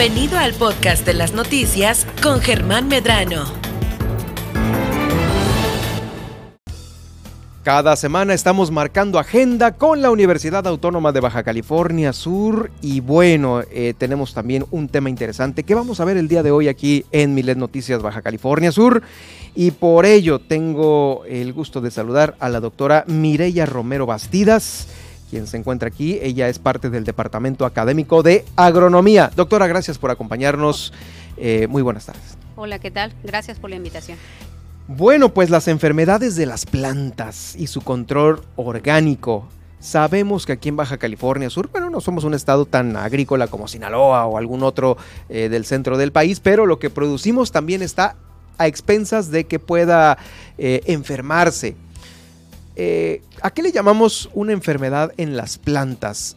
Bienvenido al podcast de las noticias con Germán Medrano. Cada semana estamos marcando agenda con la Universidad Autónoma de Baja California Sur y bueno, eh, tenemos también un tema interesante que vamos a ver el día de hoy aquí en Milet Noticias Baja California Sur y por ello tengo el gusto de saludar a la doctora Mireya Romero Bastidas quien se encuentra aquí. Ella es parte del Departamento Académico de Agronomía. Doctora, gracias por acompañarnos. Eh, muy buenas tardes. Hola, ¿qué tal? Gracias por la invitación. Bueno, pues las enfermedades de las plantas y su control orgánico. Sabemos que aquí en Baja California Sur, bueno, no somos un estado tan agrícola como Sinaloa o algún otro eh, del centro del país, pero lo que producimos también está a expensas de que pueda eh, enfermarse. Eh, ¿A qué le llamamos una enfermedad en las plantas?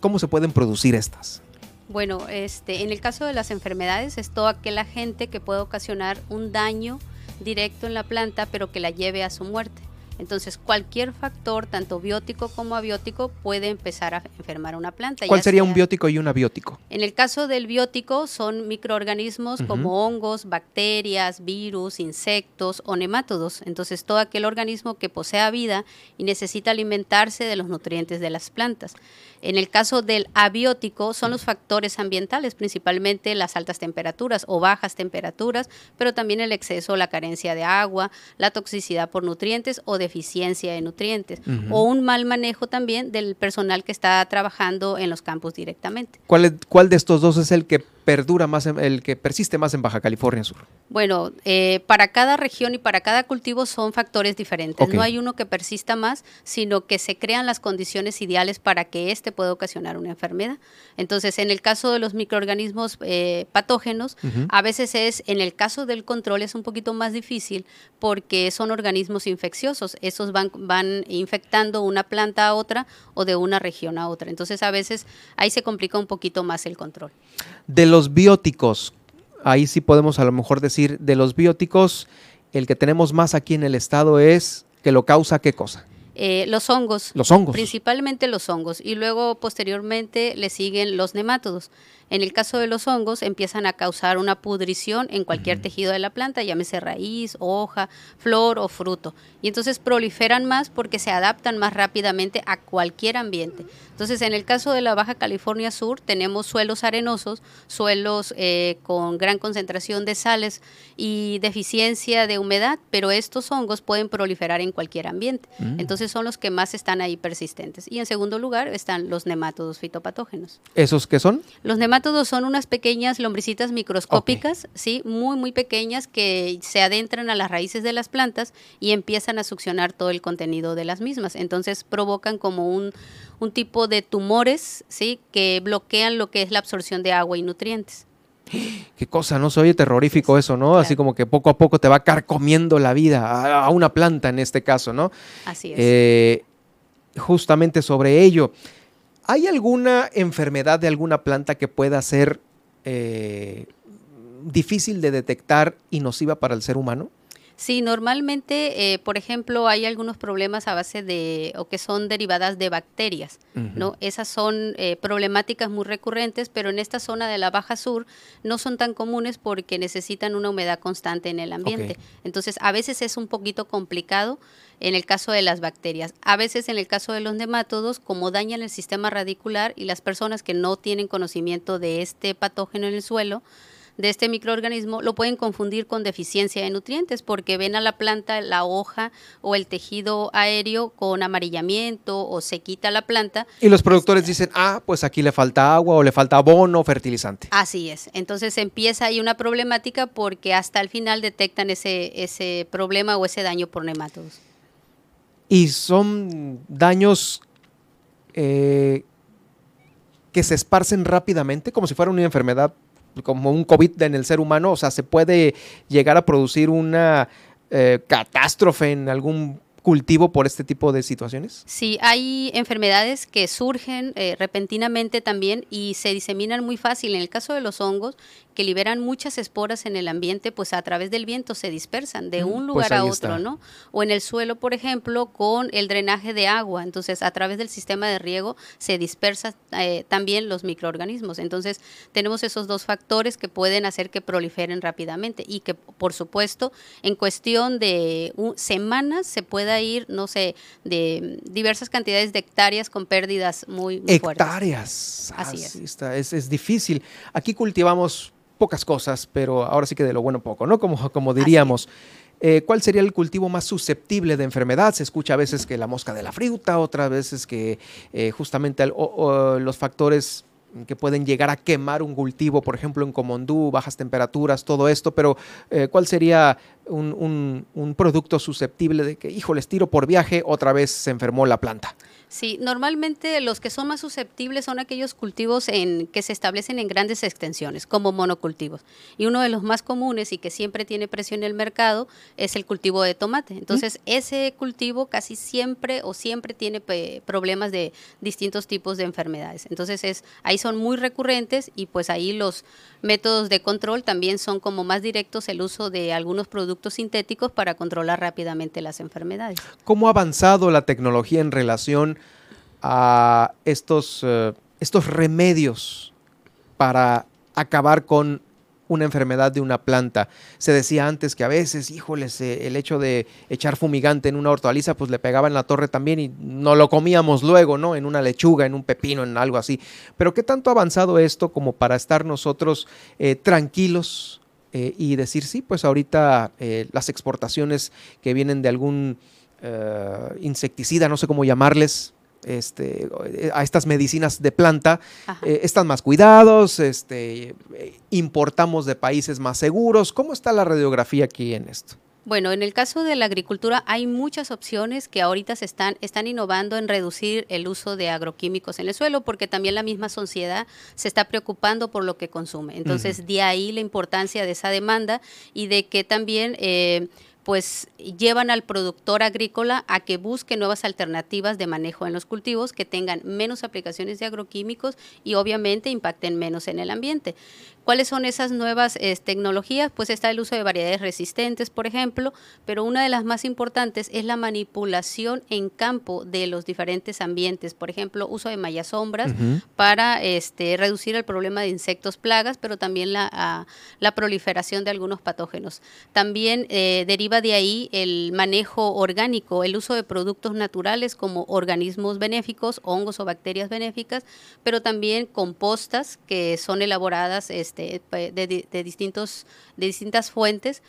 ¿Cómo se pueden producir estas? Bueno, este, en el caso de las enfermedades es todo aquel agente que puede ocasionar un daño directo en la planta, pero que la lleve a su muerte. Entonces, cualquier factor, tanto biótico como abiótico, puede empezar a enfermar una planta. ¿Cuál sería un biótico y un abiótico? En el caso del biótico, son microorganismos como hongos, bacterias, virus, insectos o nemátodos. Entonces, todo aquel organismo que posea vida y necesita alimentarse de los nutrientes de las plantas. En el caso del abiótico, son los factores ambientales, principalmente las altas temperaturas o bajas temperaturas, pero también el exceso o la carencia de agua, la toxicidad por nutrientes o deficiencia de nutrientes, o un mal manejo también del personal que está trabajando en los campos directamente. ¿Cuál, cuál de estos dos es el que perdura más, el que persiste más en Baja California Sur? Bueno, eh, para cada región y para cada cultivo son factores diferentes. No hay uno que persista más, sino que se crean las condiciones ideales para que éste pueda ocasionar una enfermedad. Entonces, en el caso de los microorganismos eh, patógenos, a veces es, en el caso del control es un poquito más difícil porque son organismos infecciosos. Esos van, van infectando una planta a otra o de una región a otra. Entonces, a veces ahí se complica un poquito más el control. De los bióticos, ahí sí podemos a lo mejor decir, de los bióticos, el que tenemos más aquí en el estado es que lo causa qué cosa? Eh, los hongos. Los hongos. Principalmente los hongos. Y luego posteriormente le siguen los nemátodos. En el caso de los hongos, empiezan a causar una pudrición en cualquier tejido de la planta, llámese raíz, hoja, flor o fruto. Y entonces proliferan más porque se adaptan más rápidamente a cualquier ambiente. Entonces, en el caso de la Baja California Sur, tenemos suelos arenosos, suelos eh, con gran concentración de sales y deficiencia de humedad, pero estos hongos pueden proliferar en cualquier ambiente. Mm. Entonces, son los que más están ahí persistentes. Y en segundo lugar están los nemátodos fitopatógenos. ¿Esos qué son? Los nemátodos todos son unas pequeñas lombricitas microscópicas, ¿sí? Muy, muy pequeñas que se adentran a las raíces de las plantas y empiezan a succionar todo el contenido de las mismas. Entonces provocan como un, un tipo de tumores, ¿sí? Que bloquean lo que es la absorción de agua y nutrientes. Qué cosa, ¿no? Se oye terrorífico eso, ¿no? Así como que poco a poco te va carcomiendo la vida a, una planta en este caso, ¿no? Así es. Eh, justamente sobre ello. ¿Hay alguna enfermedad de alguna planta que pueda ser eh, difícil de detectar y nociva para el ser humano? Sí, normalmente, eh, por ejemplo, hay algunos problemas a base de, o que son derivadas de bacterias, ¿no? Esas son eh, problemáticas muy recurrentes, pero en esta zona de la Baja Sur no son tan comunes porque necesitan una humedad constante en el ambiente. Entonces, a veces es un poquito complicado en el caso de las bacterias. A veces en el caso de los nemátodos, como dañan el sistema radicular y las personas que no tienen conocimiento de este patógeno en el suelo, de este microorganismo lo pueden confundir con deficiencia de nutrientes porque ven a la planta la hoja o el tejido aéreo con amarillamiento o se quita la planta. Y los productores dicen, ah, pues aquí le falta agua o le falta abono, fertilizante. Así es. Entonces empieza ahí una problemática porque hasta el final detectan ese, ese problema o ese daño por nemátodos. Y son daños eh, que se esparcen rápidamente, como si fuera una enfermedad como un COVID en el ser humano, o sea, se puede llegar a producir una eh, catástrofe en algún cultivo por este tipo de situaciones? Sí, hay enfermedades que surgen eh, repentinamente también y se diseminan muy fácil. En el caso de los hongos, que liberan muchas esporas en el ambiente, pues a través del viento se dispersan de un lugar pues a otro, ¿no? O en el suelo, por ejemplo, con el drenaje de agua. Entonces, a través del sistema de riego se dispersan eh, también los microorganismos. Entonces, tenemos esos dos factores que pueden hacer que proliferen rápidamente y que, por supuesto, en cuestión de semanas se pueda ir, no sé, de diversas cantidades de hectáreas con pérdidas muy, muy hectáreas. Así es. Está, es. Es difícil. Aquí cultivamos pocas cosas, pero ahora sí que de lo bueno poco, ¿no? Como, como diríamos. Eh, ¿Cuál sería el cultivo más susceptible de enfermedad? Se escucha a veces que la mosca de la fruta, otras veces que eh, justamente los factores que pueden llegar a quemar un cultivo, por ejemplo en Comondú, bajas temperaturas, todo esto, pero eh, ¿cuál sería un, un, producto susceptible de que, hijo, les tiro por viaje, otra vez se enfermó la planta? Sí, normalmente los que son más susceptibles son aquellos cultivos en, que se establecen en grandes extensiones, como monocultivos. Y uno de los más comunes y que siempre tiene precio en el mercado es el cultivo de tomate. Entonces, ese cultivo casi siempre o siempre tiene problemas de distintos tipos de enfermedades. Entonces, es, ahí son muy recurrentes y pues ahí los métodos de control también son como más directos el uso de algunos productos sintéticos para controlar rápidamente las enfermedades. ¿Cómo ha avanzado la tecnología en relación a estos, eh, estos remedios para acabar con una enfermedad de una planta. Se decía antes que a veces, híjoles, el hecho de echar fumigante en una hortaliza, pues le pegaba en la torre también y no lo comíamos luego, ¿no? En una lechuga, en un pepino, en algo así. Pero ¿qué tanto ha avanzado esto como para estar nosotros eh, tranquilos y decir, sí, pues ahorita las exportaciones que vienen de algún insecticida, no sé cómo llamarles, este, a estas medicinas de planta, eh, están más cuidados, este, importamos de países más seguros. ¿Cómo está la radiografía aquí en esto? Bueno, en el caso de la agricultura hay muchas opciones que ahorita se están, están innovando en reducir el uso de agroquímicos en el suelo, porque también la misma sociedad se está preocupando por lo que consume. Entonces, de ahí la importancia de esa demanda y de que también... Eh, pues llevan al productor agrícola a que busque nuevas alternativas de manejo en los cultivos que tengan menos aplicaciones de agroquímicos y obviamente impacten menos en el ambiente. ¿Cuáles son esas nuevas tecnologías? Pues está el uso de variedades resistentes, por ejemplo, pero una de las más importantes es la manipulación en campo de los diferentes ambientes, por ejemplo, uso de mallas sombras para este, reducir el problema de insectos plagas, pero también la, la proliferación de algunos patógenos. También eh, deriva de ahí el manejo orgánico, el uso de productos naturales como organismos benéficos, hongos o bacterias benéficas, pero también compostas que son elaboradas este, de, distintos, de distintas fuentes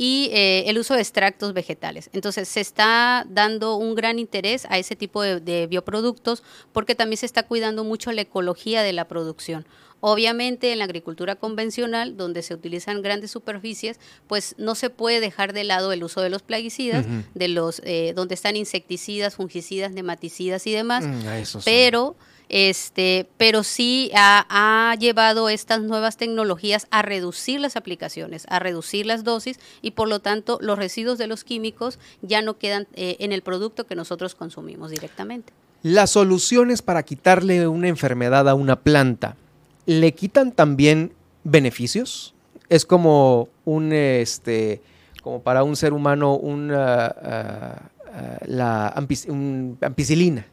y eh, el uso de extractos vegetales. Entonces se está dando un gran interés a ese tipo de, bioproductos porque también se está cuidando mucho la ecología de la producción. Obviamente en la agricultura convencional, donde se utilizan grandes superficies, pues no se puede dejar de lado el uso de los plaguicidas, de los eh, donde están insecticidas, fungicidas, nematicidas y demás. Mm, pero este, pero sí ha, llevado estas nuevas tecnologías a reducir las aplicaciones, a reducir las dosis y por lo tanto los residuos de los químicos ya no quedan eh, en el producto que nosotros consumimos directamente. Las soluciones para quitarle una enfermedad a una planta, ¿le quitan también beneficios? Es como un, este, para un ser humano, una, ah, la ampicilina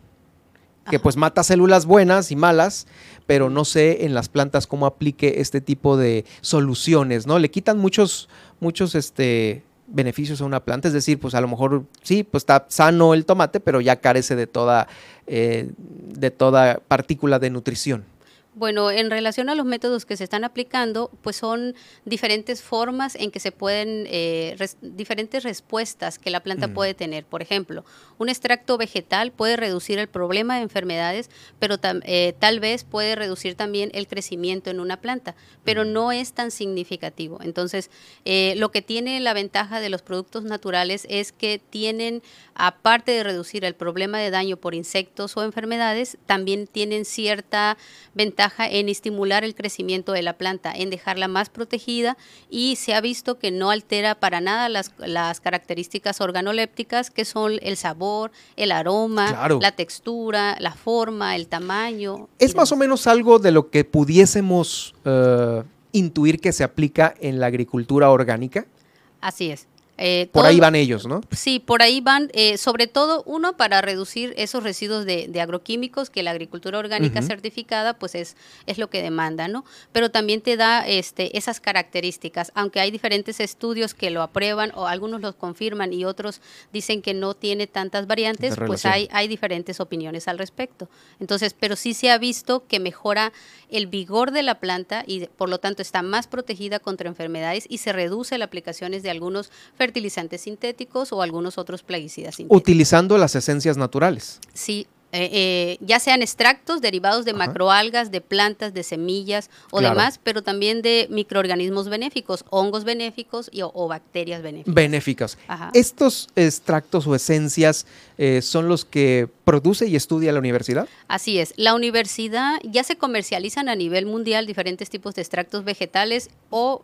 que pues mata células buenas y malas, pero no sé en las plantas cómo aplique este tipo de soluciones, ¿no? Le quitan muchos, muchos este, beneficios a una planta, es decir, pues a lo mejor sí, pues está sano el tomate, pero ya carece de toda, eh, de toda partícula de nutrición. Bueno, en relación a los métodos que se están aplicando, pues son diferentes formas en que se pueden, eh, diferentes respuestas que la planta puede tener. Por ejemplo, un extracto vegetal puede reducir el problema de enfermedades, pero eh, tal vez puede reducir también el crecimiento en una planta, pero no es tan significativo. Entonces, eh, lo que tiene la ventaja de los productos naturales es que tienen, aparte de reducir el problema de daño por insectos o enfermedades, también tienen cierta ventaja ventaja en estimular el crecimiento de la planta, en dejarla más protegida y se ha visto que no altera para nada las, las características organolépticas que son el sabor, el aroma, la textura, la forma, el tamaño. Es más o menos algo de lo que pudiésemos eh, intuir que se aplica en la agricultura orgánica. Así es. Eh, por ahí van ellos, ¿no? Sí, por ahí van, eh, sobre todo uno para reducir esos residuos de, agroquímicos que la agricultura orgánica certificada pues es, es lo que demanda, ¿no? Pero también te da este, esas características, aunque hay diferentes estudios que lo aprueban o algunos los confirman y otros dicen que no tiene tantas variantes, pues hay, hay diferentes opiniones al respecto. Entonces, pero sí se ha visto que mejora el vigor de la planta y por lo tanto está más protegida contra enfermedades y se reduce las aplicaciones de algunos fertilizantes sintéticos o algunos otros plaguicidas sintéticos. Utilizando las esencias naturales. Sí, eh, eh, ya sean extractos derivados de macroalgas, de plantas, de semillas o demás, pero también de microorganismos benéficos, hongos benéficos y, o, bacterias benéficas. Benéficas. ¿Estos extractos o esencias eh, son los que produce y estudia la universidad? Así es. La universidad ya se comercializan a nivel mundial diferentes tipos de extractos vegetales o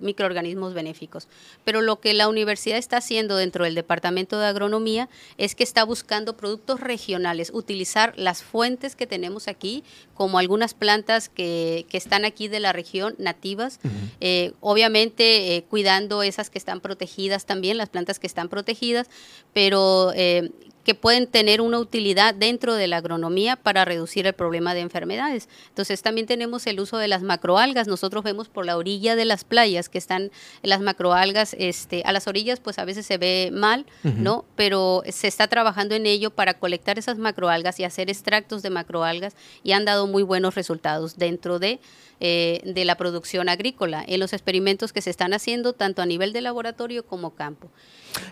microorganismos benéficos. Pero lo que la universidad está haciendo dentro del Departamento de Agronomía es que está buscando productos regionales, utilizar las fuentes que tenemos aquí, como algunas plantas que, que están aquí de la región nativas, eh, obviamente eh, cuidando esas que están protegidas también, las plantas que están protegidas, pero eh, que pueden tener una utilidad dentro de la agronomía para reducir el problema de enfermedades. Entonces también tenemos el uso de las macroalgas. Nosotros vemos por la orilla de las playas que están las macroalgas, este, a las orillas pues a veces se ve mal, ¿no? Pero se está trabajando en ello para colectar esas macroalgas y hacer extractos de macroalgas y han dado muy buenos resultados dentro de eh, de la producción agrícola en los experimentos que se están haciendo tanto a nivel de laboratorio como campo.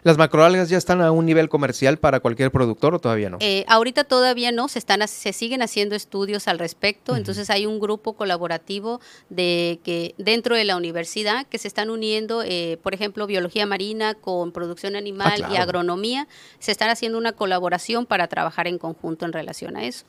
¿Las macroalgas ya están a un nivel comercial para cualquier productor o todavía no? Eh, ahorita todavía no, se, están, se siguen haciendo estudios al respecto, entonces hay un grupo colaborativo de que dentro de la universidad que se están uniendo, eh, por ejemplo, biología marina con producción animal ah, y agronomía, se están haciendo una colaboración para trabajar en conjunto en relación a eso.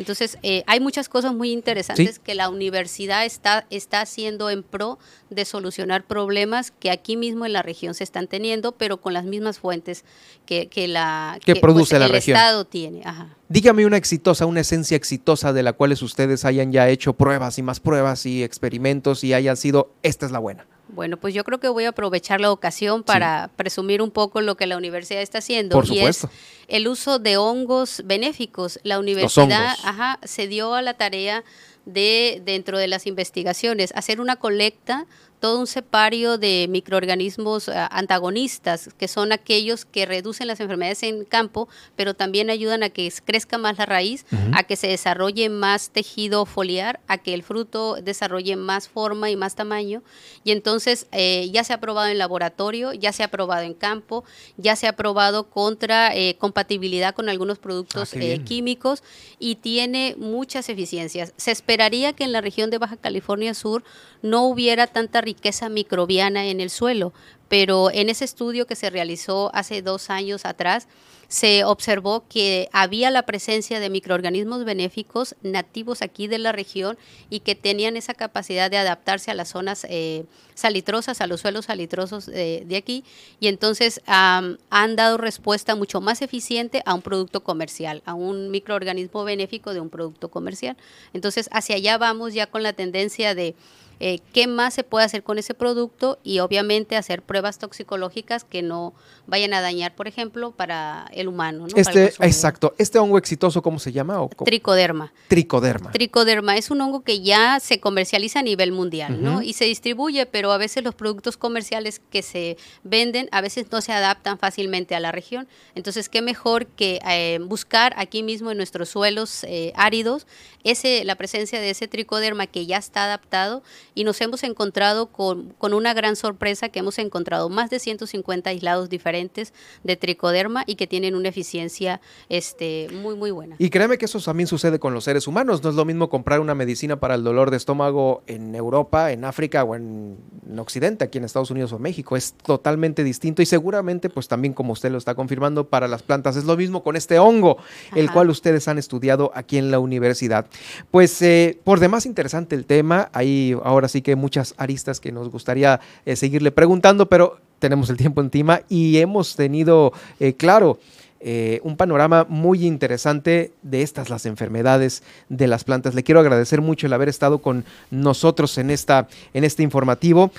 Entonces, eh, hay muchas cosas muy interesantes que la universidad está, está haciendo en pro de solucionar problemas que aquí mismo en la región se están teniendo, pero con las mismas fuentes que, que la, que, produce pues, la el Estado tiene. Dígame una exitosa, una esencia exitosa de la cual ustedes hayan ya hecho pruebas y más pruebas y experimentos y hayan sido, esta es la buena. Bueno, pues yo creo que voy a aprovechar la ocasión para presumir un poco lo que la universidad está haciendo. Por supuesto. Y es el uso de hongos benéficos. La universidad se dio a la tarea de, dentro de las investigaciones, hacer una colecta todo un separio de microorganismos eh, antagonistas, que son aquellos que reducen las enfermedades en campo, pero también ayudan a que crezca más la raíz, a que se desarrolle más tejido foliar, a que el fruto desarrolle más forma y más tamaño. Y entonces eh, ya se ha probado en laboratorio, ya se ha probado en campo, ya se ha probado contra eh, compatibilidad con algunos productos ah, químicos y tiene muchas eficiencias. Se que en la región de Baja California Sur no hubiera tanta riqueza microbiana en el suelo, pero en ese estudio que se realizó hace dos años atrás, se observó que había la presencia de microorganismos benéficos nativos aquí de la región y que tenían esa capacidad de adaptarse a las zonas eh, salitrosas, a los suelos salitrosos de aquí, y entonces han dado respuesta mucho más eficiente a un producto comercial, a un microorganismo benéfico de un producto comercial. Entonces, hacia allá vamos ya con la tendencia de eh, qué más se puede hacer con ese producto y obviamente hacer pruebas toxicológicas que no vayan a dañar, por ejemplo, para el humano. Este, exacto. ¿Este hongo exitoso cómo se llama? Tricoderma. Tricoderma. Tricoderma es un hongo que ya se comercializa a nivel mundial, ¿no? Y se distribuye, pero a veces los productos comerciales que se venden a veces no se adaptan fácilmente a la región. Entonces, qué mejor que eh, buscar aquí mismo en nuestros suelos eh, áridos ese, la presencia de ese tricoderma que ya está adaptado y nos hemos encontrado con, una gran sorpresa que hemos encontrado más de 150 aislados diferentes de tricoderma y que tienen una eficiencia este, muy, muy buena. Y créeme que eso también sucede con los seres humanos. No es lo mismo comprar una medicina para el dolor de estómago en Europa, en África o en en Occidente, aquí en Estados Unidos o México. Es totalmente distinto y seguramente, pues también como usted lo está confirmando, para las plantas es lo mismo con este hongo, el cual ustedes han estudiado aquí en la universidad. Pues eh, por demás interesante el tema, hay ahora sí que muchas aristas que nos gustaría eh, seguirle preguntando, pero tenemos el tiempo encima y hemos tenido, eh, claro, eh, un panorama muy interesante de estas las enfermedades de las plantas. Le quiero agradecer mucho el haber estado con nosotros en, esta, en este informativo.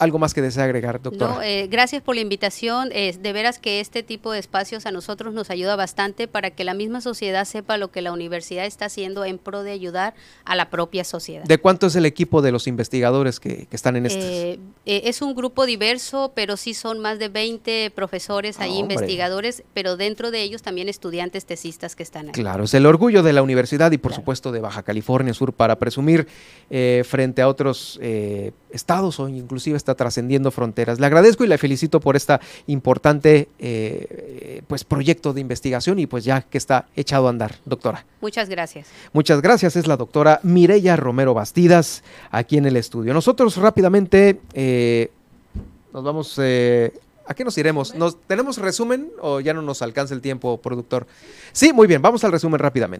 ¿Algo más que desea agregar, doctora? No, eh, gracias por la invitación. de veras que este tipo de espacios a nosotros nos ayuda bastante para que la misma sociedad sepa lo que la universidad está haciendo en pro de ayudar a la propia sociedad. ¿De cuánto es el equipo de los investigadores que, están en este? Eh, eh, es un grupo diverso, pero sí son más de 20 profesores ahí, ah, investigadores, pero dentro de ellos también estudiantes tesistas que están ahí. Claro, es el orgullo de la universidad y por supuesto de Baja California Sur para presumir frente a otros estados o inclusive trascendiendo fronteras. Le agradezco y le felicito por esta importante eh, pues proyecto de investigación y pues ya que está echado a andar, doctora. Muchas gracias. Muchas gracias, es la doctora Mireya Romero Bastidas aquí en el estudio. Nosotros rápidamente eh, nos vamos... Eh, ¿A qué nos iremos? ¿Nos, ¿Tenemos resumen o ya no nos alcanza el tiempo, productor? Sí, muy bien, vamos al resumen rápidamente.